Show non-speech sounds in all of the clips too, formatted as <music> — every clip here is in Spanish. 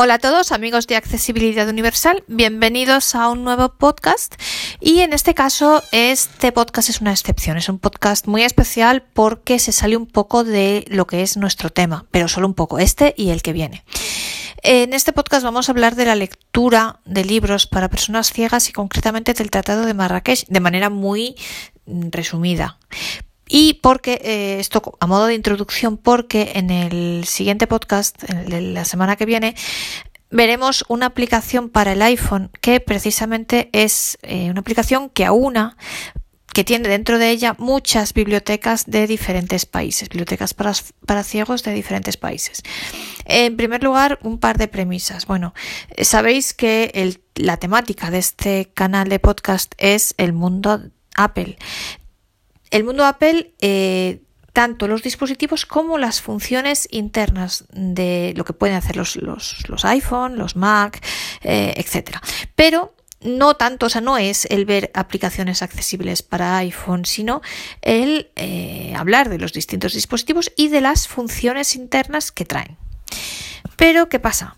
Hola a todos amigos de Accesibilidad Universal, bienvenidos a un nuevo podcast y en este caso este podcast es una excepción, es un podcast muy especial porque se sale un poco de lo que es nuestro tema, pero solo un poco, este y el que viene. En este podcast vamos a hablar de la lectura de libros para personas ciegas y concretamente del Tratado de Marrakech de manera muy resumida. Y porque, eh, esto a modo de introducción, porque en el siguiente podcast, en la semana que viene, veremos una aplicación para el iPhone que precisamente es eh, una aplicación que aúna que tiene dentro de ella muchas bibliotecas de diferentes países, bibliotecas para, para, ciegos de diferentes países. En primer lugar, un par de premisas. Bueno, sabéis que la temática de este canal de podcast es el mundo Apple. El mundo Apple, eh, tanto los dispositivos como las funciones internas de lo que pueden hacer los, los, iPhone, los Mac, eh, etc. Pero no tanto, o sea, no es el ver aplicaciones accesibles para iPhone, sino el eh, hablar de los distintos dispositivos y de las funciones internas que traen. Pero, ¿qué pasa?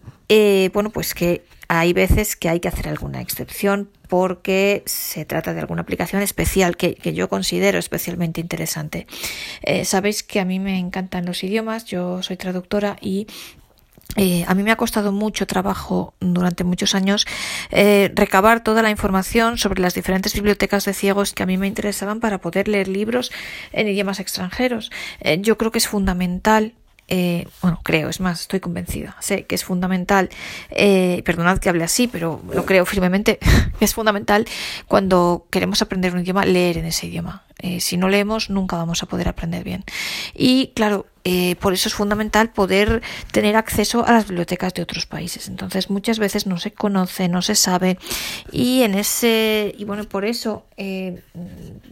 bueno, pues que hay veces que hay que hacer alguna excepción porque se trata de alguna aplicación especial que, yo considero especialmente interesante. Eh, sabéis que a mí me encantan los idiomas, yo soy traductora y eh, a mí me ha costado mucho trabajo durante muchos años eh, recabar toda la información sobre las diferentes bibliotecas de ciegos que a mí me interesaban para poder leer libros en idiomas extranjeros. yo creo que es fundamental eh, bueno, creo, es más, estoy convencida, sé que es fundamental, eh, perdonad que hable así, pero lo creo firmemente, <laughs> es fundamental cuando queremos aprender un idioma, leer en ese idioma. Eh, si no leemos, nunca vamos a poder aprender bien. Y claro, eh, por eso es fundamental poder tener acceso a las bibliotecas de otros países. Entonces, muchas veces no se conoce, no se sabe. Y en ese, y bueno, por eso, eh,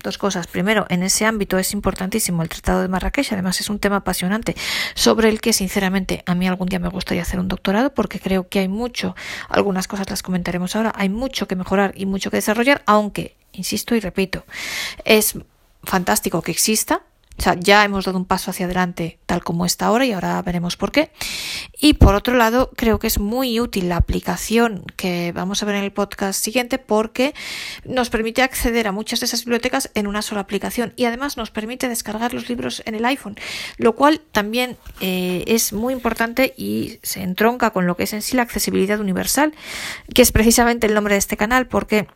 dos cosas. Primero, en ese ámbito es importantísimo el Tratado de Marrakech. Además, es un tema apasionante sobre el que, sinceramente, a mí algún día me gustaría hacer un doctorado porque creo que hay mucho, algunas cosas las comentaremos ahora, hay mucho que mejorar y mucho que desarrollar, aunque, insisto y repito, es fantástico que exista. O sea, ya hemos dado un paso hacia adelante tal como está ahora y ahora veremos por qué. Y por otro lado, creo que es muy útil la aplicación que vamos a ver en el podcast siguiente porque nos permite acceder a muchas de esas bibliotecas en una sola aplicación y además nos permite descargar los libros en el iPhone, lo cual también eh, es muy importante y se entronca con lo que es en sí la accesibilidad universal, que es precisamente el nombre de este canal porque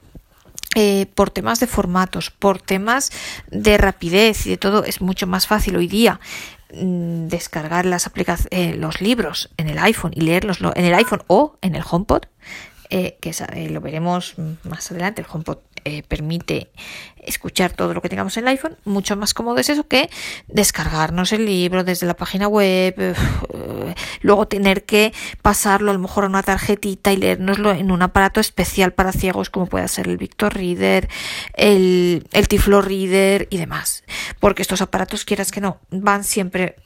eh, por temas de formatos, por temas de rapidez y de todo, es mucho más fácil hoy día mm, descargar las eh, los libros en el iPhone y leerlos en el iPhone o en el HomePod, eh, que lo veremos más adelante. El HomePod permite escuchar todo lo que tengamos en el iPhone, mucho más cómodo es eso que descargarnos el libro desde la página web, eh, <laughs> luego tener que pasarlo a lo mejor a una tarjetita y leérnoslo en un aparato especial para ciegos como puede ser el Victor Reader, el, el Tiflo Reader y demás. Porque estos aparatos, quieras que no, van siempre,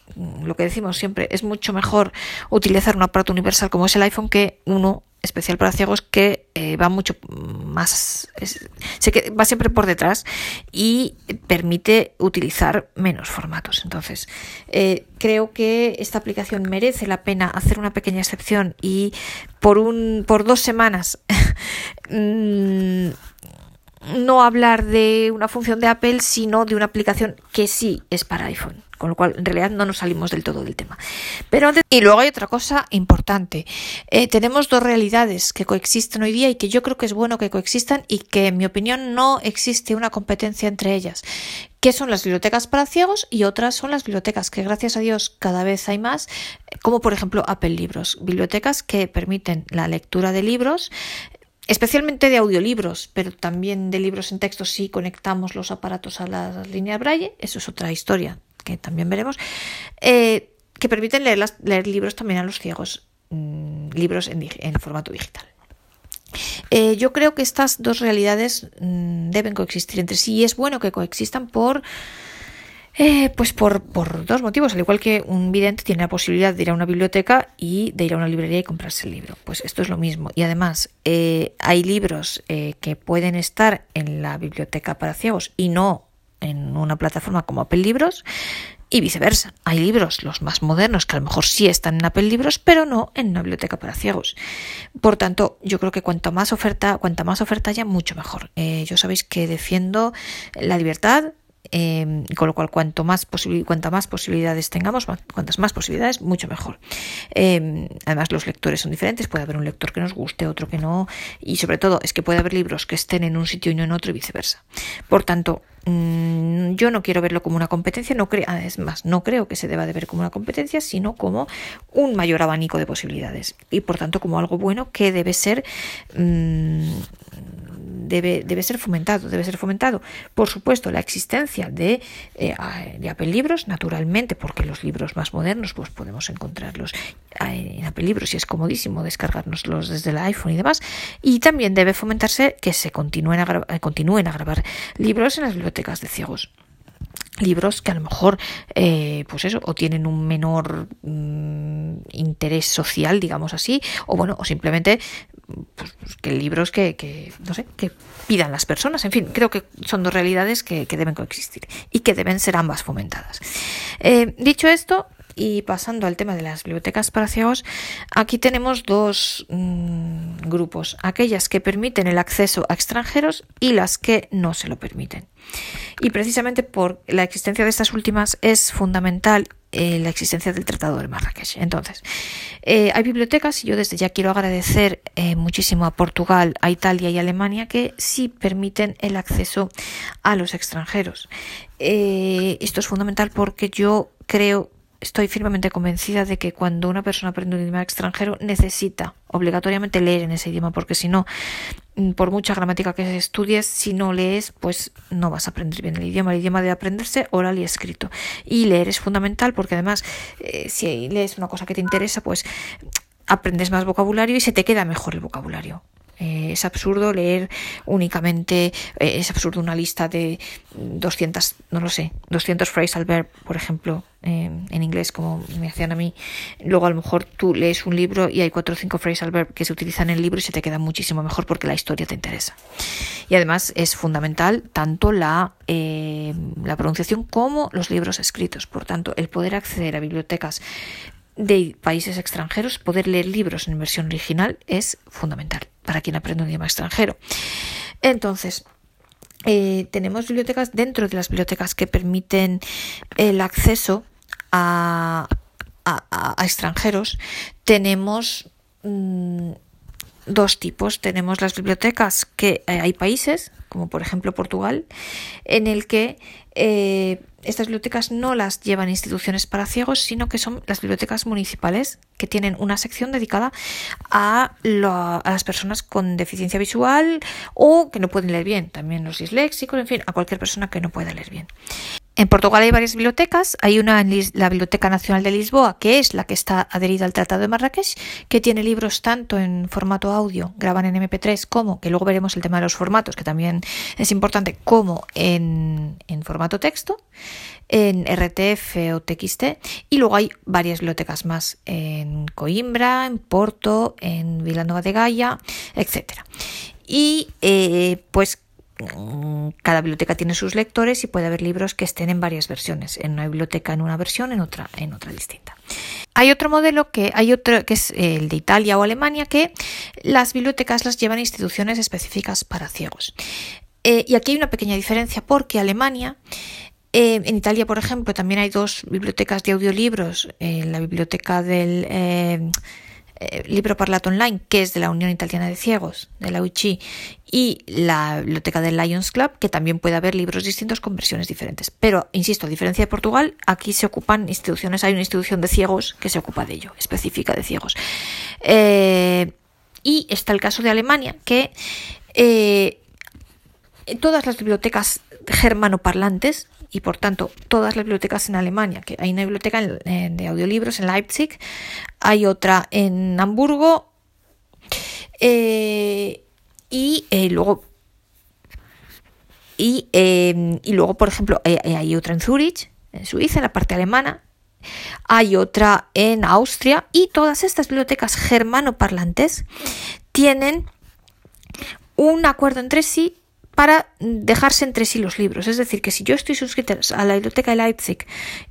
lo que decimos siempre, es mucho mejor utilizar un aparato universal como es el iPhone que uno especial para ciegos que eh, va mucho más, sé que va siempre por detrás y permite utilizar menos formatos. Entonces, eh, creo que esta aplicación merece la pena hacer una pequeña excepción y por un, por dos semanas <laughs> mm, no hablar de una función de Apple, sino de una aplicación que sí es para iPhone con lo cual en realidad no nos salimos del todo del tema. Pero y luego hay otra cosa importante. Eh, tenemos dos realidades que coexisten hoy día y que yo creo que es bueno que coexistan y que en mi opinión no existe una competencia entre ellas. Que son las bibliotecas para ciegos y otras son las bibliotecas que gracias a Dios cada vez hay más, como por ejemplo Apple Libros, bibliotecas que permiten la lectura de libros especialmente de audiolibros, pero también de libros en texto si conectamos los aparatos a la línea Braille, eso es otra historia que también veremos, eh, que permiten leer, leer, libros también a los ciegos, mm, libros en, formato digital. Eh, yo creo que estas dos realidades mm, deben coexistir entre sí y es bueno que coexistan por, eh, pues por, por, dos motivos. Al igual que un vidente tiene la posibilidad de ir a una biblioteca y de ir a una librería y comprarse el libro. Pues esto es lo mismo. Y además hay libros que pueden estar en la biblioteca para ciegos y no en una plataforma como Apple Libros y viceversa. Hay libros, los más modernos, que a lo mejor sí están en Apple Libros, pero no en una biblioteca para ciegos. Por tanto, yo creo que cuanto más oferta, cuanta más oferta haya, mucho mejor. Eh, yo sabéis que defiendo la libertad, eh, con lo cual cuanto más más posibilidades tengamos, cuantas más posibilidades, mucho mejor. Eh, además, los lectores son diferentes, puede haber un lector que nos guste, otro que no, y sobre todo es que puede haber libros que estén en un sitio y no en otro y viceversa. Por tanto, Mm, yo no quiero verlo como una competencia, no creo, ah, es más, no creo que se deba de ver como una competencia, sino como un mayor abanico de posibilidades y por tanto como algo bueno que debe ser mm, debe, debe ser fomentado, debe ser fomentado. Por supuesto, la existencia de, eh, Apple Libros, naturalmente, porque los libros más modernos pues podemos encontrarlos en Apple Libros y es comodísimo descargárnoslos desde el iPhone y demás. Y también debe fomentarse que se continúen a, continúen a grabar libros en las bibliotecas de ciegos libros que a lo mejor eh, pues eso o tienen un menor mm, interés social digamos así o bueno o simplemente pues, pues, que libros que, que, no sé que pidan las personas. En fin creo que son dos realidades que, deben coexistir y que deben ser ambas fomentadas. Eh, dicho esto y pasando al tema de las bibliotecas para ciegos, aquí tenemos dos mm, grupos, aquellas que permiten el acceso a extranjeros y las que no se lo permiten. Y precisamente por la existencia de estas últimas es fundamental eh, la existencia del Tratado de Marrakech. Entonces, eh, hay bibliotecas, y yo desde ya quiero agradecer eh, muchísimo a Portugal, a Italia y a Alemania, que sí permiten el acceso a los extranjeros. esto es fundamental porque yo creo estoy firmemente convencida de que cuando una persona aprende un idioma extranjero necesita obligatoriamente leer en ese idioma, porque si no, mm, por mucha gramática que estudies, si no lees, pues no vas a aprender bien el idioma. El idioma debe aprenderse oral y escrito. Y leer es fundamental porque además, eh, si lees una cosa que te interesa, pues aprendes más vocabulario y se te queda mejor el vocabulario. Eh, es absurdo leer únicamente, eh, es absurdo una lista de 200, no lo sé, 200 phrasal verb, por ejemplo, eh, en inglés, como me hacían a mí. Luego a lo mejor tú lees un libro y hay 4 o 5 phrasal verb que se utilizan en el libro y se te queda muchísimo mejor porque la historia te interesa. Y además es fundamental tanto la, la pronunciación como los libros escritos. Por tanto, el poder acceder a bibliotecas de países extranjeros, poder leer libros en versión original es fundamental para quien aprende un idioma extranjero. Entonces, eh, tenemos bibliotecas dentro de las bibliotecas que permiten el acceso a, extranjeros. Tenemos mm, dos tipos. Tenemos las bibliotecas que eh, hay países, como por ejemplo Portugal, en el que eh, estas bibliotecas no las llevan instituciones para ciegos, sino que son las bibliotecas municipales que tienen una sección dedicada a, a, las personas con deficiencia visual o que no pueden leer bien, también los disléxicos, en fin, a cualquier persona que no pueda leer bien. En Portugal hay varias bibliotecas. Hay una en la Biblioteca Nacional de Lisboa, que es la que está adherida al Tratado de Marrakech, que tiene libros tanto en formato audio, graban en MP3, como, que luego veremos el tema de los formatos, que también es importante, como en, en formato texto, en RTF o TXT. Y luego hay varias bibliotecas más en Coimbra, en Porto, en Vilanova de Gaia, etc. Y eh, pues cada biblioteca tiene sus lectores y puede haber libros que estén en varias versiones, en una biblioteca en una versión, en otra en otra distinta. Hay otro modelo que hay otro que es el de Italia o Alemania que las bibliotecas las llevan instituciones específicas para ciegos. Eh, y aquí hay una pequeña diferencia porque Alemania eh, en Italia, por ejemplo, también hay dos bibliotecas de audiolibros. en la biblioteca del eh, libro Parlato Online, que es de la Unión Italiana de Ciegos, de la UICI, y la biblioteca del Lions Club, que también puede haber libros distintos con versiones diferentes. Pero, insisto, a diferencia de Portugal, aquí se ocupan instituciones, hay una institución de ciegos que se ocupa de ello, específica de ciegos. Eh, y está el caso de Alemania, que eh, todas las bibliotecas germanoparlantes y por tanto todas las bibliotecas en Alemania, que hay una biblioteca de audiolibros en Leipzig, hay otra en Hamburgo eh, y eh, luego y, em, y, luego por ejemplo eh, hay otra en Zurich, en Suiza, en la parte alemana, hay otra en Austria y todas estas bibliotecas germanoparlantes tienen un acuerdo entre sí para dejarse entre sí los libros. Es decir, que si yo estoy suscrita a la biblioteca de Leipzig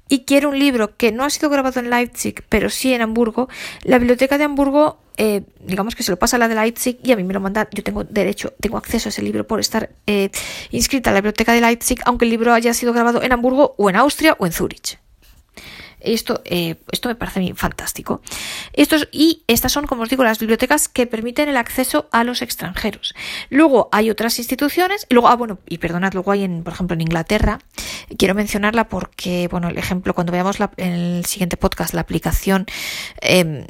y quiero un libro que no ha sido grabado en Leipzig, pero sí en Hamburgo, la biblioteca de Hamburgo, eh, digamos que se lo pasa a la de Leipzig y a mí me lo manda, yo tengo derecho, tengo acceso a ese libro por estar eh, inscrita a la biblioteca de Leipzig, aunque el libro haya sido grabado en Hamburgo o en Austria o en Zúrich. Esto, eh, esto me parece fantástico. Estos, y estas son, como os digo, las bibliotecas que permiten el acceso a los extranjeros. Luego hay otras instituciones, luego, ah, bueno, y perdonad, luego hay, en, por ejemplo, en Inglaterra, quiero mencionarla porque, bueno, el ejemplo, cuando veamos en el siguiente podcast la aplicación, em,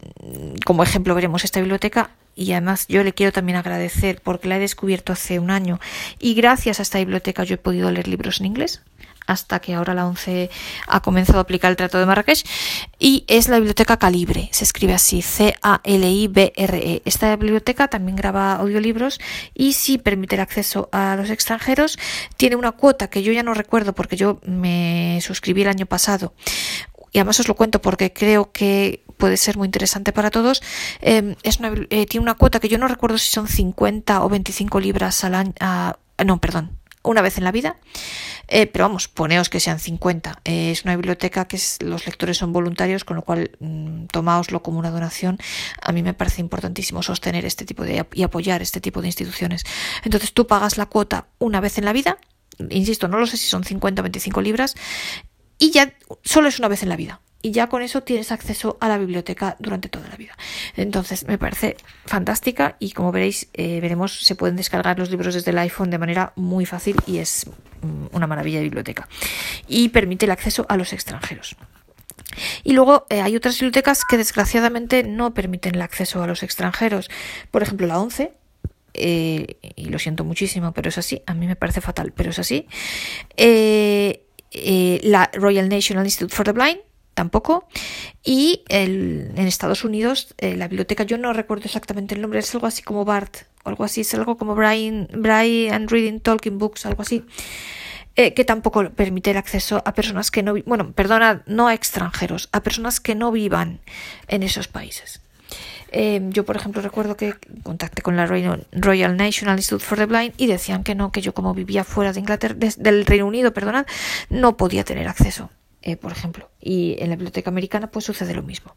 como ejemplo veremos esta biblioteca, y además yo le quiero también agradecer porque la he descubierto hace un año y gracias a esta biblioteca yo he podido leer libros en inglés hasta que ahora la ONCE ha comenzado a aplicar el Tratado de Marrakech, y es la biblioteca Calibre, se escribe así, C-A-L-I-B-R-E. Esta biblioteca también graba audiolibros y si permite el acceso a los extranjeros, tiene una cuota que yo ya no recuerdo porque yo me suscribí el año pasado, y además os lo cuento porque creo que puede ser muy interesante para todos. Em, eh, tiene una cuota que yo no recuerdo si son 50 o 25 libras al año. no, perdón, una vez en la vida. Eh, pero vamos, poneos que sean 50. Eh, es una biblioteca que los lectores son voluntarios, con lo cual mm, tomaoslo como una donación. A mí me parece importantísimo sostener este tipo de y apoyar este tipo de instituciones. Entonces tú pagas la cuota una vez en la vida. Insisto, no lo sé si son 50 o 25 libras. Y ya solo es una vez en la vida y ya con eso tienes acceso a la biblioteca durante toda la vida. Entonces me parece fantástica y como veréis, eh, veremos, se pueden descargar los libros desde el iPhone de manera muy fácil y es mm, una maravilla de biblioteca. Y permite el acceso a los extranjeros. Y luego eh, hay otras bibliotecas que desgraciadamente no permiten el acceso a los extranjeros. Por ejemplo, la 11, eh, y lo siento muchísimo, pero es así, a mí me parece fatal, pero es así. la Royal National Institute for the Blind, tampoco. Y el, en Estados Unidos, eh, la biblioteca, yo no recuerdo exactamente el nombre, es algo así como BART, o algo así, es algo como Brian, Brian Reading Talking Books, algo así. Eh, que tampoco permite el acceso a personas que no, bueno, perdona, no a extranjeros, a personas que no vivan en esos países. Eh, yo, por ejemplo, recuerdo que contacté con la Royal National Institute for the Blind y decían que no, que yo como vivía fuera de Inglaterra, del Reino Unido, perdonad, no podía tener acceso. Eh, por ejemplo. Y en la biblioteca americana pues sucede lo mismo.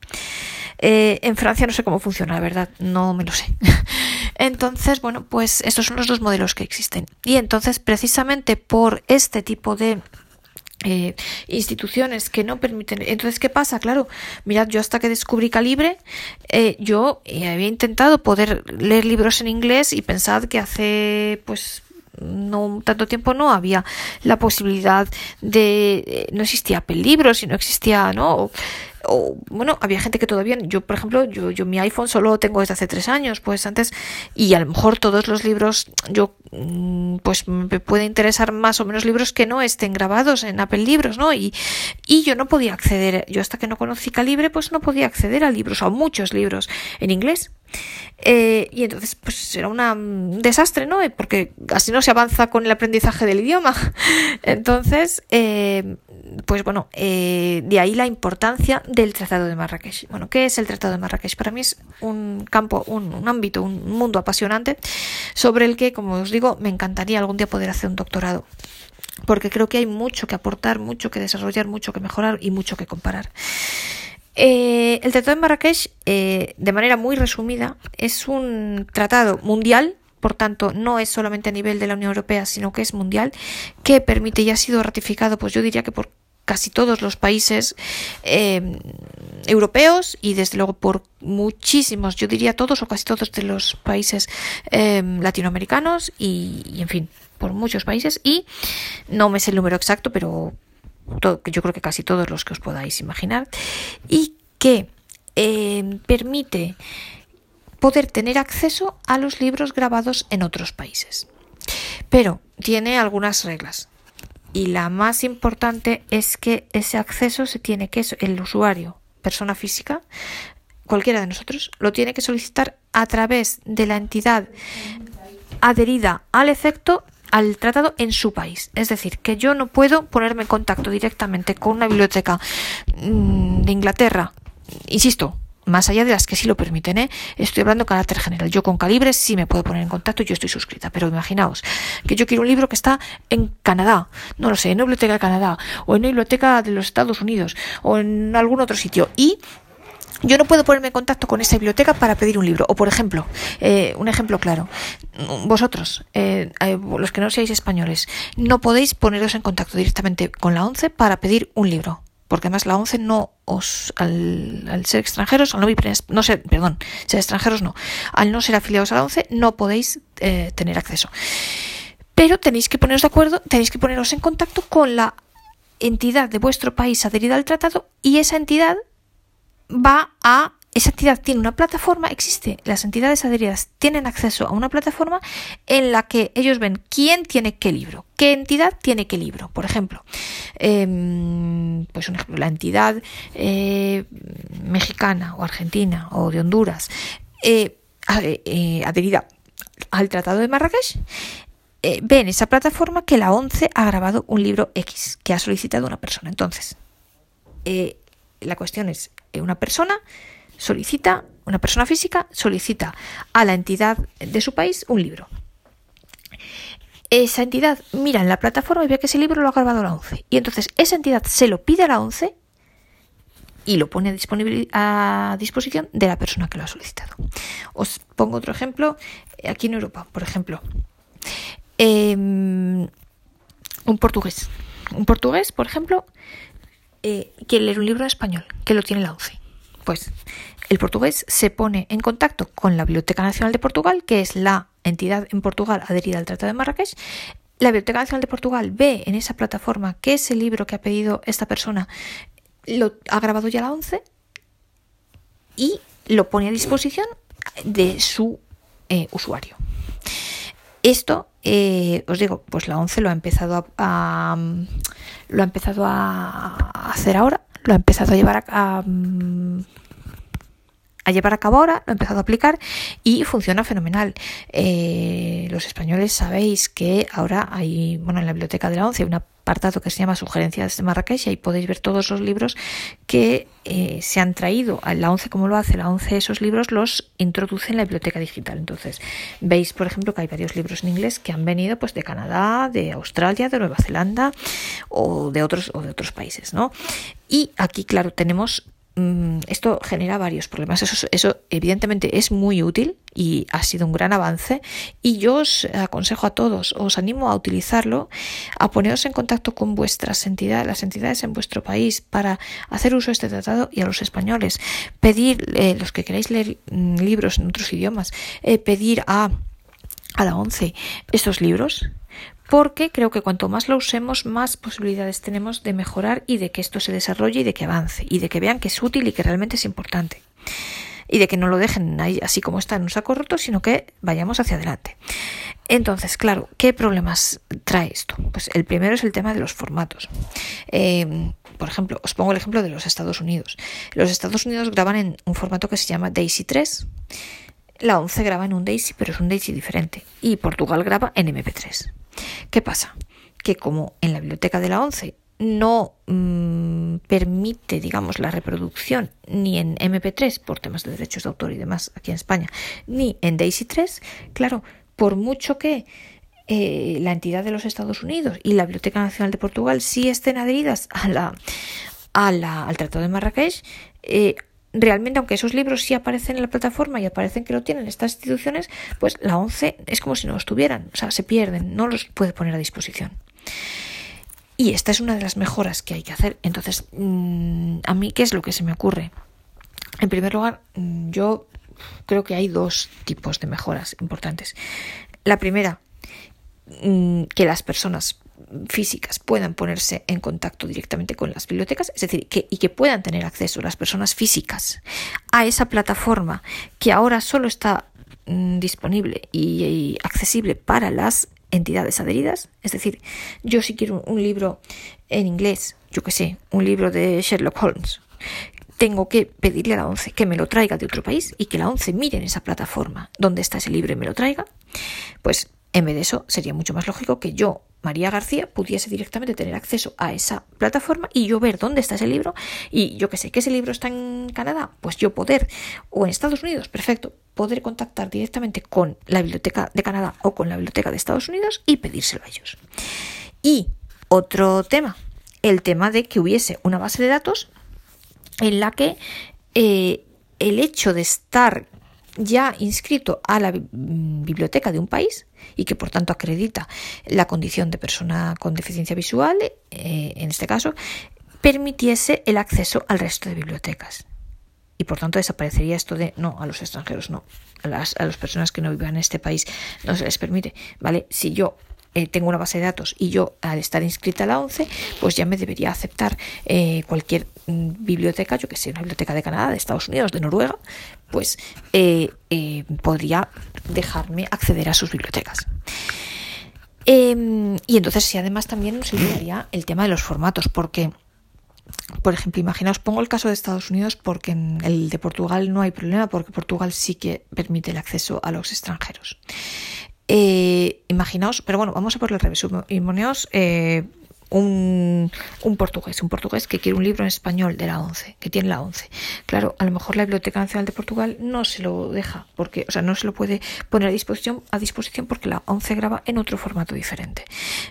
Eh, en Francia no sé cómo funciona, la verdad, no me lo sé. <laughs> entonces, bueno, pues estos son los dos modelos que existen. Y entonces, precisamente por este tipo de eh, instituciones que no permiten. Entonces, ¿qué pasa? Claro, mirad, yo hasta que descubrí Calibre, yo había intentado poder leer libros en inglés y pensad que hace, pues, no tanto tiempo no había la posibilidad de eh, no existía Apple Libros y no existía no bueno, había gente que todavía, yo por ejemplo, yo, yo mi iPhone solo tengo desde hace tres años, pues antes, y a lo mejor todos los libros, yo mm, pues me puede interesar más o menos libros que no estén grabados en Apple Libros, ¿no? Y, y yo no podía acceder, yo hasta que no conocí Calibre, pues no podía acceder a libros, a muchos libros en inglés. Eh, y entonces, pues era un desastre, ¿no? Porque así no se avanza con el aprendizaje del idioma. <laughs> Entonces, eh, pues bueno, eh, de ahí la importancia del Tratado de Marrakech. Bueno, ¿qué es el Tratado de Marrakech? Para mí es un campo, un, ámbito, un mundo apasionante sobre el que, como os digo, me encantaría algún día poder hacer un doctorado. Porque creo que hay mucho que aportar, mucho que desarrollar, mucho que mejorar y mucho que comparar. Eh, el Tratado de Marrakech, eh, de manera muy resumida, es un tratado mundial por tanto, no es solamente a nivel de la Unión Europea, sino que es mundial, que permite y ha sido ratificado, pues yo diría que por casi todos los países eh, europeos y desde luego por muchísimos, yo diría todos o casi todos de los países eh, latinoamericanos y, en fin, por muchos países. Y no me sé el número exacto, pero yo creo que casi todos los que os podáis imaginar. Y que eh, permite poder tener acceso a los libros grabados en otros países. Pero tiene algunas reglas y la más importante es que ese acceso se tiene que, el usuario, persona física, cualquiera de nosotros, lo tiene que solicitar a través de la entidad adherida al efecto al tratado en su país. Es decir, que yo no puedo ponerme en contacto directamente con una biblioteca mm, de Inglaterra, insisto, más allá de las que sí lo permiten, ¿eh? estoy hablando carácter general. Yo con Calibres sí me puedo poner en contacto, yo estoy suscrita, pero imaginaos que yo quiero un libro que está en Canadá, no lo sé, en una biblioteca de Canadá, o en una biblioteca de los Estados Unidos, o en algún otro sitio, y yo no puedo ponerme en contacto con esa biblioteca para pedir un libro. O, por ejemplo, eh, un ejemplo claro, vosotros, eh, eh, los que no seáis españoles, no podéis poneros en contacto directamente con la ONCE para pedir un libro. Porque además la ONCE no os, al, ser extranjeros, al no, no ser, perdón, ser extranjeros no, al no ser afiliados a la ONCE, no podéis tener acceso. Pero tenéis que poneros de acuerdo, tenéis que poneros en contacto con la entidad de vuestro país adherida al tratado y esa entidad va a esa entidad tiene una plataforma, existe, las entidades adheridas tienen acceso a una plataforma en la que ellos ven quién tiene qué libro, qué entidad tiene qué libro. Por ejemplo, em, pues un ejemplo, la entidad eh, mexicana o argentina o de Honduras eh, eh, adherida al Tratado de Marrakech ve en esa plataforma que la ONCE ha grabado un libro X que ha solicitado una persona. Entonces, la cuestión es, una persona solicita, una persona física solicita a la entidad de su país un libro. Esa entidad mira en la plataforma y ve que ese libro lo ha grabado la ONCE. Y entonces esa entidad se lo pide a la ONCE y lo pone a, disposición de la persona que lo ha solicitado. Os pongo otro ejemplo. Aquí en Europa, por ejemplo, em, un portugués. Un portugués, por ejemplo, eh, quiere leer un libro en español, que lo tiene la ONCE. Pues el portugués se pone en contacto con la Biblioteca Nacional de Portugal, que es la entidad en Portugal adherida al Tratado de Marrakech. La Biblioteca Nacional de Portugal ve en esa plataforma que ese libro que ha pedido esta persona lo ha grabado ya la ONCE y lo pone a disposición de su eh, usuario. Esto, eh, os digo, pues la ONCE lo ha empezado a, lo ha empezado a hacer ahora, lo ha empezado a llevar a, a llevar a cabo ahora, lo ha empezado a aplicar y funciona fenomenal. Eh, los españoles sabéis que ahora hay, bueno, en la biblioteca de la ONCE hay un apartado que se llama Sugerencias de Marrakech y ahí podéis ver todos los libros que eh, se han traído. La ONCE, como lo hace? La ONCE esos libros los introduce en la biblioteca digital. Entonces, veis, por ejemplo, que hay varios libros en inglés que han venido pues de Canadá, de Australia, de Nueva Zelanda o de otros, o de otros países, ¿no? Y aquí, claro, tenemos esto genera varios problemas. Eso, eso evidentemente es muy útil y ha sido un gran avance y yo os aconsejo a todos, os animo a utilizarlo, a poneros en contacto con vuestras entidades, las entidades en vuestro país para hacer uso de este tratado y a los españoles, pedir, eh, los que queráis leer mm, libros en otros idiomas, eh, pedir a a la ONCE estos libros porque creo que cuanto más lo usemos, más posibilidades tenemos de mejorar y de que esto se desarrolle y de que avance y de que vean que es útil y que realmente es importante. Y de que no lo dejen ahí así como está en un saco roto, sino que vayamos hacia adelante. Entonces, claro, ¿qué problemas trae esto? Pues el primero es el tema de los formatos. Em, por ejemplo, os pongo el ejemplo de los Estados Unidos. Los Estados Unidos graban en un formato que se llama DAISY 3 la 11 graba en un DAISY, pero es un DAISY diferente. Y Portugal graba en MP3. ¿Qué pasa? Que como en la biblioteca de la 11 no mm, permite, digamos, la reproducción ni en MP3 por temas de derechos de autor y demás aquí en España, ni en DAISY 3, claro, por mucho que eh, la entidad de los Estados Unidos y la Biblioteca Nacional de Portugal sí estén adheridas a la, al Tratado de Marrakech, eh, realmente, aunque esos libros sí aparecen en la plataforma y aparecen que lo tienen estas instituciones, pues la 11 es como si no los tuvieran, o sea, se pierden, no los puede poner a disposición. Y esta es una de las mejoras que hay que hacer. Entonces, mm, a mí, ¿qué es lo que se me ocurre? En primer lugar, mm, yo creo que hay dos tipos de mejoras importantes. La primera, mm, que las personas físicas puedan ponerse en contacto directamente con las bibliotecas, es decir, que, y que puedan tener acceso las personas físicas a esa plataforma que ahora solo está mm, disponible y, accesible para las entidades adheridas. Es decir, yo si quiero un, libro en inglés, yo que sé, un libro de Sherlock Holmes, tengo que pedirle a la ONCE que me lo traiga de otro país y que la ONCE mire en esa plataforma donde está ese libro y me lo traiga, pues En vez de eso, sería mucho más lógico que yo, María García, pudiese directamente tener acceso a esa plataforma y yo ver dónde está ese libro y yo que sé que ese libro está en Canadá, pues yo poder, o en Estados Unidos, perfecto, poder contactar directamente con la Biblioteca de Canadá o con la Biblioteca de Estados Unidos y pedírselo a ellos. Y otro tema, el tema de que hubiese una base de datos en la que eh, el hecho de estar ya inscrito a la mm, biblioteca de un país y que por tanto acredita la condición de persona con deficiencia visual, eh, en este caso, permitiese el acceso al resto de bibliotecas. Y por tanto desaparecería esto de no a los extranjeros, no, a las, a las personas que no vivan en este país no se les permite. ¿Vale? Si yo eh, tengo una base de datos y yo al estar inscrita a la ONCE, pues ya me debería aceptar eh, cualquier mm, biblioteca, yo que sé, una biblioteca de Canadá, de Estados Unidos, de Noruega, pues eh, podría dejarme acceder a sus bibliotecas. Em, y entonces sí, además también nos ayudaría el tema de los formatos, porque por ejemplo, imaginaos, pongo el caso de Estados Unidos porque en el de Portugal no hay problema porque Portugal sí que permite el acceso a los extranjeros. Eh, imaginaos, pero bueno, vamos a por el revés. Imaginaos eh, un, un, portugués, un portugués que quiere un libro en español de la 11, que tiene la 11. Claro, a lo mejor la Biblioteca Nacional de Portugal no se lo deja, porque, o sea, no se lo puede poner a disposición, a disposición porque la 11 graba en otro formato diferente.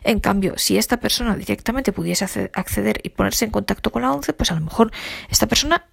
En cambio, si esta persona directamente pudiese acceder y ponerse en contacto con la 11, pues a lo mejor esta persona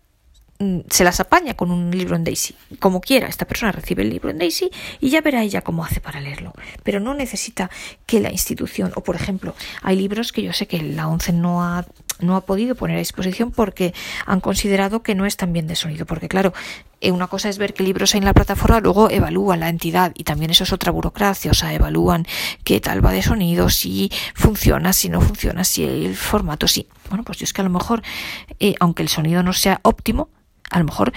se las apaña con un libro en Daisy. Como quiera, esta persona recibe el libro en Daisy y ya verá ella cómo hace para leerlo. Pero no necesita que la institución, o por ejemplo, hay libros que yo sé que la ONCE no ha, no ha podido poner a disposición porque han considerado que no están bien de sonido. Porque claro, eh, una cosa es ver qué libros hay en la plataforma, luego evalúan la entidad y también eso es otra burocracia, o sea, evalúan qué tal va de sonido, si funciona, si no funciona, si el formato, sí. Bueno, pues yo es que a lo mejor, eh, aunque el sonido no sea óptimo, a lo mejor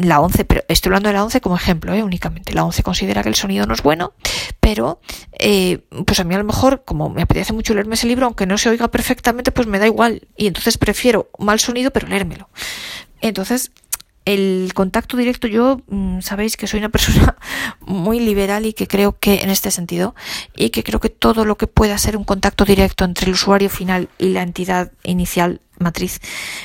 la 11, pero estoy hablando de la 11 como ejemplo, ¿eh? únicamente. La 11 considera que el sonido no es bueno, pero eh, pues a mí a lo mejor, como me apetece mucho leerme ese libro, aunque no se oiga perfectamente, pues me da igual. Y entonces prefiero mal sonido, pero leérmelo. Entonces, el contacto directo, yo mm, sabéis que soy una <laughs> persona muy liberal y que creo que en este sentido, y que creo que todo lo que pueda ser un contacto directo entre el usuario final y la entidad inicial matriz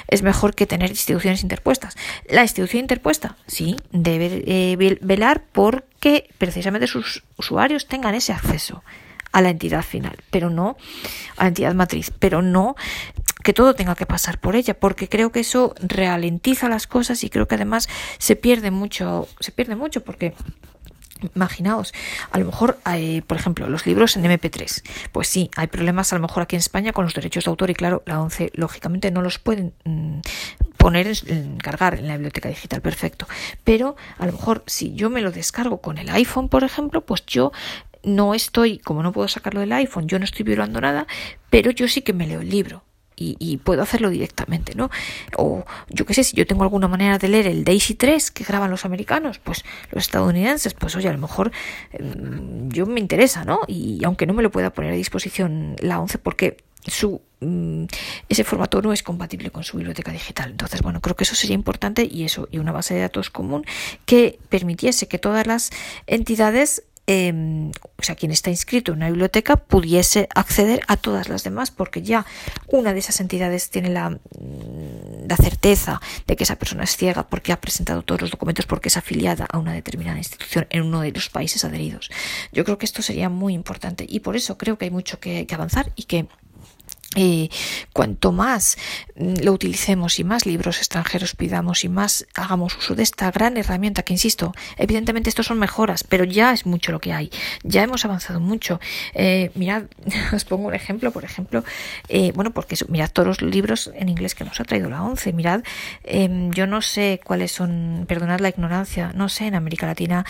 es mejor que tener instituciones interpuestas. La institución interpuesta, sí, debe eh, velar porque precisamente sus usuarios tengan ese acceso a la entidad final, pero no a la entidad matriz, pero no que todo tenga que pasar por ella, porque creo que eso ralentiza las cosas y creo que además se pierde mucho, se pierde mucho porque Imaginaos, a lo mejor, hay, por ejemplo, los libros en MP3. Pues sí, hay problemas a lo mejor aquí en España con los derechos de autor y claro, la ONCE lógicamente no los pueden mm, poner, en, cargar en la biblioteca digital, perfecto. Pero a lo mejor si yo me lo descargo con el iPhone, por ejemplo, pues yo no estoy, como no puedo sacarlo del iPhone, yo no estoy violando nada, pero yo sí que me leo el libro y, puedo hacerlo directamente, ¿no? O yo qué sé, si yo tengo alguna manera de leer el Daisy 3 que graban los americanos, pues los estadounidenses, pues oye, a lo mejor em, yo me interesa, ¿no? Y aunque no me lo pueda poner a disposición la 11 porque su mm, ese formato no es compatible con su biblioteca digital. Entonces, bueno, creo que eso sería importante y eso, y una base de datos común que permitiese que todas las entidades Em, o sea, quien está inscrito en una biblioteca pudiese acceder a todas las demás, porque ya una de esas entidades tiene la, mm, la, certeza de que esa persona es ciega porque ha presentado todos los documentos, porque es afiliada a una determinada institución en uno de los países adheridos. Yo creo que esto sería muy importante y por eso creo que hay mucho que avanzar y que eh, cuanto más mm, lo utilicemos y más libros extranjeros pidamos y más hagamos uso de esta gran herramienta que insisto evidentemente estos son mejoras pero ya es mucho lo que hay. Ya hemos avanzado mucho. Eh, mirad <laughs> os pongo un ejemplo por ejemplo eh, bueno porque mirad todos los libros en inglés que nos ha traído la ONCE mirad em, yo no sé cuáles son perdonad la ignorancia no sé en América Latina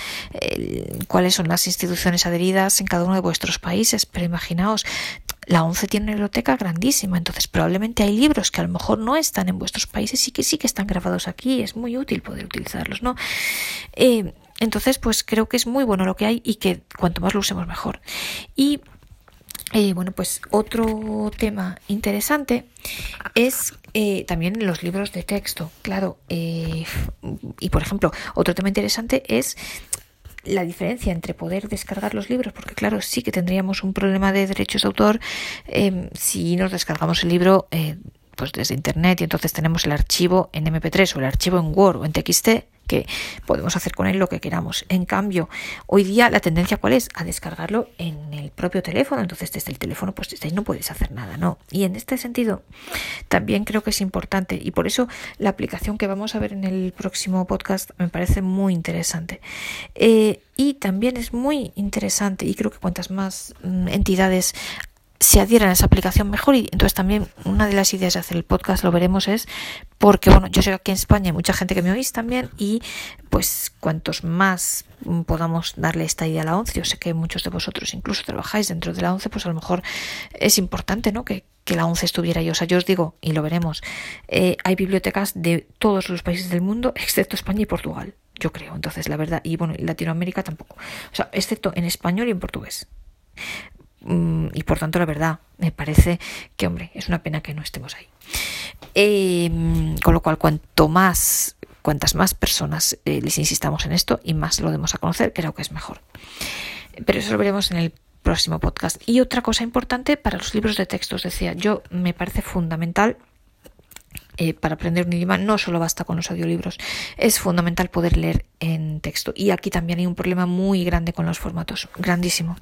cuáles son las instituciones adheridas en cada uno de vuestros países pero imaginaos la ONCE tiene una biblioteca grandísima, entonces probablemente hay libros que a lo mejor no están en vuestros países y que sí que están grabados aquí, es muy útil poder utilizarlos, ¿no? Eh, entonces, pues creo que es muy bueno lo que hay y que cuanto más lo usemos mejor. Y eh, bueno, pues otro tema interesante es eh, también los libros de texto, claro. y por ejemplo, otro tema interesante es la diferencia entre poder descargar los libros, porque claro, sí que tendríamos un problema de derechos de autor em, si nos descargamos el libro eh, pues desde internet y entonces tenemos el archivo en MP3 o el archivo en Word o en TXT podemos hacer con él lo que queramos. En cambio, hoy día la tendencia cuál es? A descargarlo en el propio teléfono. Entonces, desde el teléfono, pues desde ahí no puedes hacer nada, ¿no? Y en este sentido, también creo que es importante. Y por eso la aplicación que vamos a ver en el próximo podcast me parece muy interesante. Eh, y también es muy interesante, y creo que cuantas más mm, entidades se adhieran a esa aplicación mejor y entonces también una de las ideas de hacer el podcast lo veremos es porque bueno yo sé que aquí en España hay mucha gente que me oís también y pues cuantos más podamos darle esta idea a la ONCE yo sé que muchos de vosotros incluso trabajáis dentro de la ONCE pues a lo mejor es importante ¿no? que, que la ONCE estuviera ahí. O sea yo os digo y lo veremos eh, hay bibliotecas de todos los países del mundo excepto España y Portugal yo creo. Entonces la verdad y bueno Latinoamérica tampoco. O sea excepto en español y en portugués y por tanto, la verdad, me parece que, hombre, es una pena que no estemos ahí. Em, con lo cual, cuanto más, cuantas más personas eh, les insistamos en esto y más lo demos a conocer, creo que es mejor. Pero eso lo veremos en el próximo podcast. Y otra cosa importante para los libros de textos, decía, yo me parece fundamental eh, para aprender un idioma no solo basta con los audiolibros, es fundamental poder leer en texto. Y aquí también hay un problema muy grande con los formatos, grandísimo,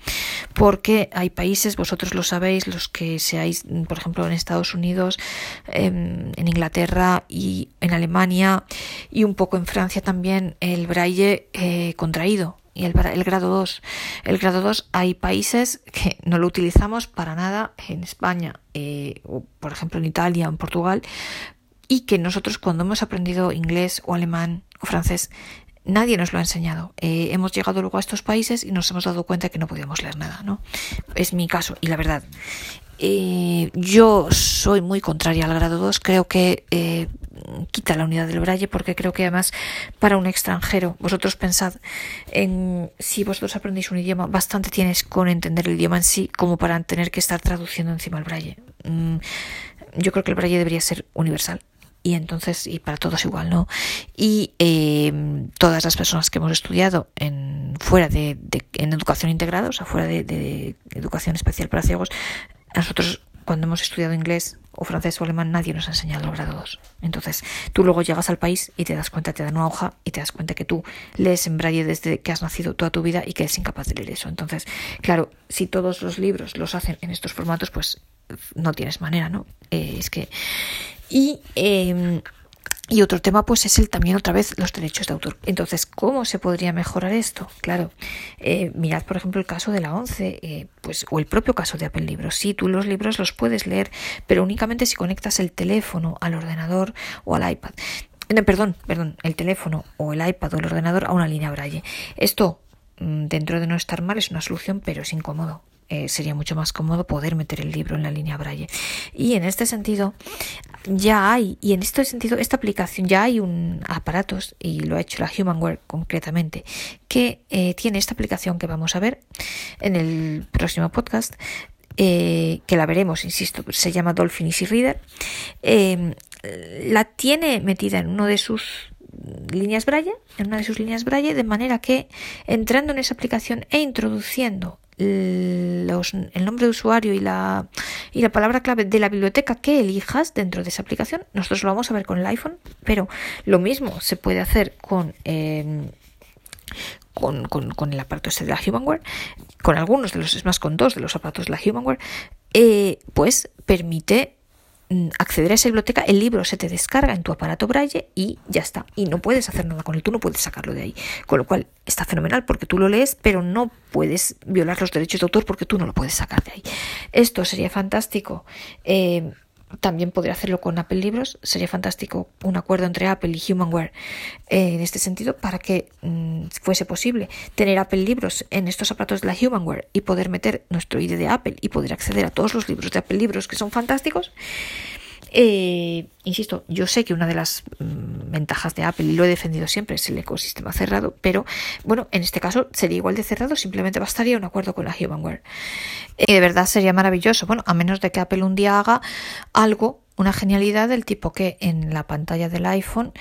porque hay países, vosotros lo sabéis, los que seáis, por ejemplo, en Estados Unidos, em, en Inglaterra y en Alemania y un poco en Francia también, el braille eh, contraído y el, grado 2. El grado 2 hay países que no lo utilizamos para nada en España, eh, o por ejemplo en Italia en Portugal, y que nosotros cuando hemos aprendido inglés o alemán o francés nadie nos lo ha enseñado. Eh, hemos llegado luego a estos países y nos hemos dado cuenta que no podíamos leer nada, ¿no? Es mi caso y la verdad. Eh, yo soy muy contraria al grado 2, creo que eh, quita la unidad del braille porque creo que además para un extranjero, vosotros pensad en si vosotros aprendéis un idioma, bastante tienes con entender el idioma en sí como para tener que estar traduciendo encima el braille. Mm, yo creo que el braille debería ser universal y entonces y para todos igual no y eh, todas las personas que hemos estudiado en fuera de, en educación integrada o sea fuera de, educación especial para ciegos nosotros cuando hemos estudiado inglés o francés o alemán nadie nos ha enseñado el grado 2 entonces tú luego llegas al país y te das cuenta te dan una hoja y te das cuenta que tú lees en braille desde que has nacido toda tu vida y que eres incapaz de leer eso. Entonces claro si todos los libros los hacen en estos formatos pues no tienes manera no eh, es que y, em, y otro tema, pues es el también otra vez los derechos de autor. Entonces, ¿cómo se podría mejorar esto? Claro, eh, mirad por ejemplo el caso de la 11, eh, pues, o el propio caso de Apple Libros. Sí, tú los libros los puedes leer, pero únicamente si conectas el teléfono al ordenador o al iPad. Perdón, perdón, el teléfono o el iPad o el ordenador a una línea braille. Esto, mm, dentro de no estar mal, es una solución, pero es incómodo. Eh, sería mucho más cómodo poder meter el libro en la línea braille. Y en este sentido, ya hay, y en este sentido, esta aplicación ya hay un aparatos, y lo ha hecho la Humanware concretamente, que eh, tiene esta aplicación que vamos a ver en el próximo podcast, eh, que la veremos, insisto, se llama Dolphin Easy Reader. Em, la tiene metida en uno de sus líneas braille, en una de sus líneas braille, de manera que entrando en esa aplicación e introduciendo los, el nombre de usuario y la, y la palabra clave de la biblioteca que elijas dentro de esa aplicación. Nosotros lo vamos a ver con el iPhone, pero lo mismo se puede hacer con, eh, con, con, el aparato este de la Humanware, con algunos de los, es más, con dos de los aparatos de la Humanware, eh, pues permite acceder a esa biblioteca, el libro se te descarga en tu aparato braille y ya está. Y no puedes hacer nada con él, tú no puedes sacarlo de ahí. Con lo cual está fenomenal porque tú lo lees, pero no puedes violar los derechos de autor porque tú no lo puedes sacar de ahí. Esto sería fantástico. Eh, también podría hacerlo con Apple Libros. Sería fantástico un acuerdo entre Apple y Humanware eh, en este sentido para que mm, fuese posible tener Apple Libros en estos aparatos de la Humanware y poder meter nuestro ID de Apple y poder acceder a todos los libros de Apple Libros que son fantásticos. Eh, insisto, yo sé que una de las mm, ventajas de Apple, y lo he defendido siempre, es el ecosistema cerrado, pero bueno, en este caso sería igual de cerrado, simplemente bastaría un acuerdo con la Humanware. Y de verdad sería maravilloso, bueno, a menos de que Apple un día haga algo, una genialidad del tipo que en la pantalla del iPhone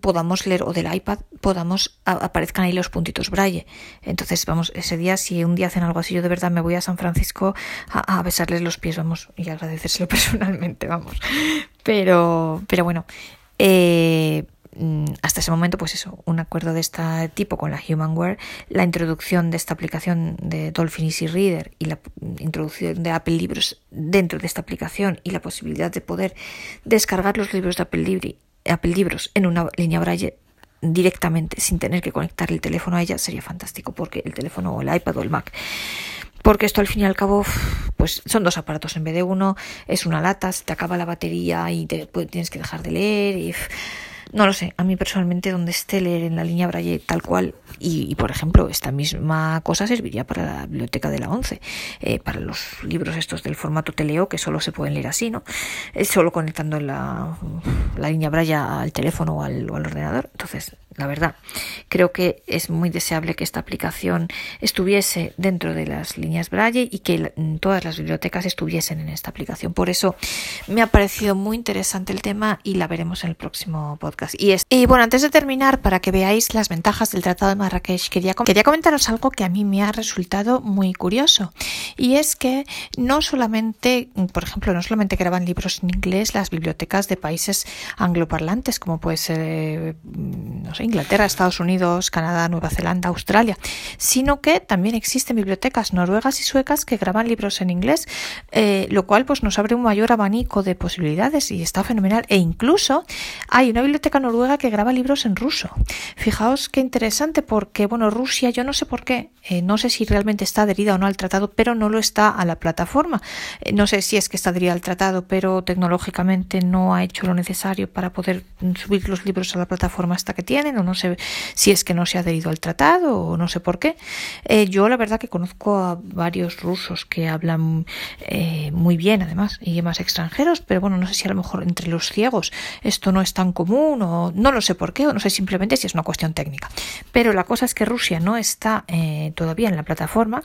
podamos leer o del iPad podamos aparezcan ahí los puntitos braille. Entonces, vamos, ese día, si un día hacen algo así, yo de verdad me voy a San Francisco a, besarles los pies, vamos, y agradecérselo <laughs> personalmente, vamos. Pero, pero bueno, eh, Mm, hasta ese momento, pues eso, un acuerdo de este tipo con la Humanware, la introducción de esta aplicación de Dolphin Easy Reader y la introducción de Apple Libros dentro de esta aplicación y la posibilidad de poder descargar los libros de Apple, Apple Libros en una línea Braille directamente sin tener que conectar el teléfono a ella sería fantástico porque el teléfono o el iPad o el Mac. Porque esto al fin y al cabo pues son dos aparatos en vez de uno es una lata se te acaba la batería y te, tienes que dejar de leer y no lo sé, a mí personalmente donde esté leer en la línea Braille tal cual y, por ejemplo esta misma cosa serviría para la biblioteca de la 11, eh, para los libros estos del formato teleo que solo se pueden leer así, ¿no? Es solo conectando la, la línea Braille al teléfono o al, o al ordenador. Entonces, la verdad. Creo que es muy deseable que esta aplicación estuviese dentro de las líneas Braille y que todas las bibliotecas estuviesen en esta aplicación. Por eso me ha parecido muy interesante el tema y la veremos en el próximo podcast. Y, es, y bueno, antes de terminar, para que veáis las ventajas del Tratado de Marrakech, quería, quería comentaros algo que a mí me ha resultado muy curioso. Y es que no solamente, por ejemplo, no solamente graban libros en inglés las bibliotecas de países angloparlantes, como puede ser, eh, no sé, Inglaterra, Estados Unidos, Canadá, Nueva Zelanda, Australia, sino que también existen bibliotecas noruegas y suecas que graban libros en inglés, eh, lo cual pues nos abre un mayor abanico de posibilidades y está fenomenal. E incluso hay una biblioteca noruega que graba libros en ruso. Fijaos qué interesante porque, bueno, Rusia, yo no sé por qué, eh, no sé si realmente está adherida o no al tratado, pero no lo está a la plataforma. Eh, no sé si es que está adherida al tratado, pero tecnológicamente no ha hecho lo necesario para poder subir los libros a la plataforma hasta que tienen o no sé si es que no se ha adherido al tratado o no sé por qué. Eh, yo la verdad que conozco a varios rusos que hablan eh, muy bien además, idiomas extranjeros, pero bueno, no sé si a lo mejor entre los ciegos esto no es tan común o no lo sé por qué o no sé simplemente si es una cuestión técnica. Pero la cosa es que Rusia no está eh, todavía en la plataforma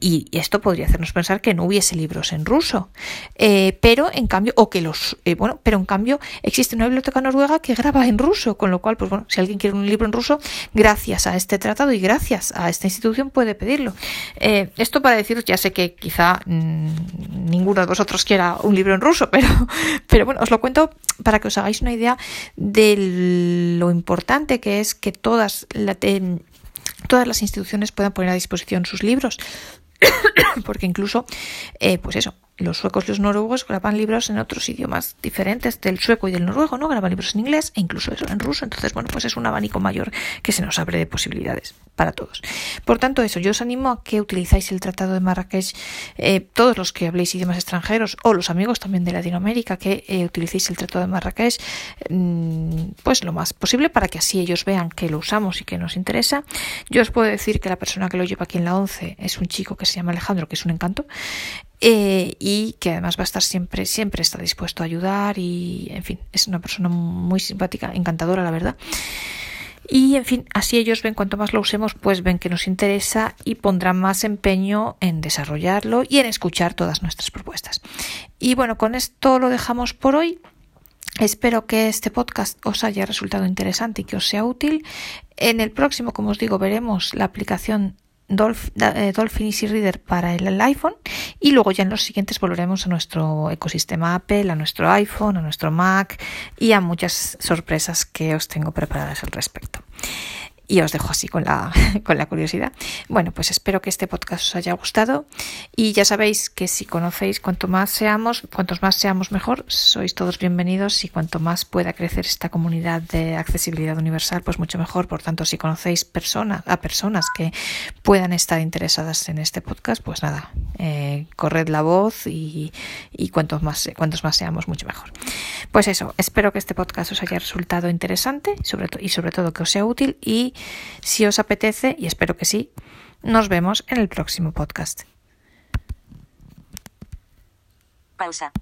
y esto podría hacernos pensar que no hubiese libros en ruso. Eh, pero en cambio o que los eh, bueno pero en cambio existe una biblioteca noruega que graba en ruso con lo cual pues bueno si alguien quiere un libro en ruso gracias a este tratado y gracias a esta institución puede pedirlo. Eh, esto para deciros ya sé que quizá mm, ninguno de vosotros quiera un libro en ruso pero <laughs> pero bueno os lo cuento para que os hagáis una idea de lo importante que es que todas la, todas las instituciones puedan poner a disposición sus libros. <coughs> Porque incluso, eh, pues eso, los suecos y los noruegos graban libros en otros idiomas diferentes del sueco y del noruego, ¿no? Graban libros en inglés e incluso eso en ruso. Entonces, bueno, pues es un abanico mayor que se nos abre de posibilidades para todos. Por tanto, eso, yo os animo a que utilizáis el Tratado de Marrakech, eh, todos los que habléis idiomas extranjeros o los amigos también de Latinoamérica, que eh, utilicéis el Tratado de Marrakech, mm, pues lo más posible para que así ellos vean que lo usamos y que nos interesa. Yo os puedo decir que la persona que lo lleva aquí en la 11 es un chico que se llama Alejandro, que es un encanto. Eh, y que además va a estar siempre, siempre está dispuesto a ayudar y, en fin, es una persona muy simpática, encantadora, la verdad. Y en fin, así ellos ven cuanto más lo usemos, pues ven que nos interesa y pondrán más empeño en desarrollarlo y en escuchar todas nuestras propuestas. Y bueno, con esto lo dejamos por hoy. Espero que este podcast os haya resultado interesante y que os sea útil. En el próximo, como os digo, veremos la aplicación eh, Dolphin Easy Reader para el, iPhone. Y luego ya en los siguientes volveremos a nuestro ecosistema Apple, a nuestro iPhone, a nuestro Mac y a muchas sorpresas que os tengo preparadas al respecto y os dejo así con la, <laughs> con la curiosidad. Bueno, pues espero que este podcast os haya gustado y ya sabéis que si conocéis cuanto más seamos, cuantos más seamos mejor, sois todos bienvenidos y cuanto más pueda crecer esta comunidad de accesibilidad universal, pues mucho mejor. Por tanto, si conocéis personas, a personas que puedan estar interesadas en este podcast, pues nada, eh, corred la voz y, y cuantos, más, cuantos más seamos, mucho mejor. Pues eso, espero que este podcast os haya resultado interesante sobre y sobre todo que os sea útil y si os apetece, y espero que sí, nos vemos en el próximo podcast. Pausa.